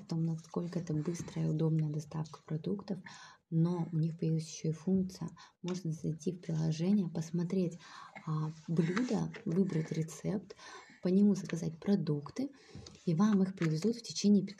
о том, насколько это быстрая и удобная доставка продуктов, но у них появилась еще и функция. Можно зайти в приложение, посмотреть а, блюдо, выбрать рецепт, по нему заказать продукты, и вам их привезут в течение 15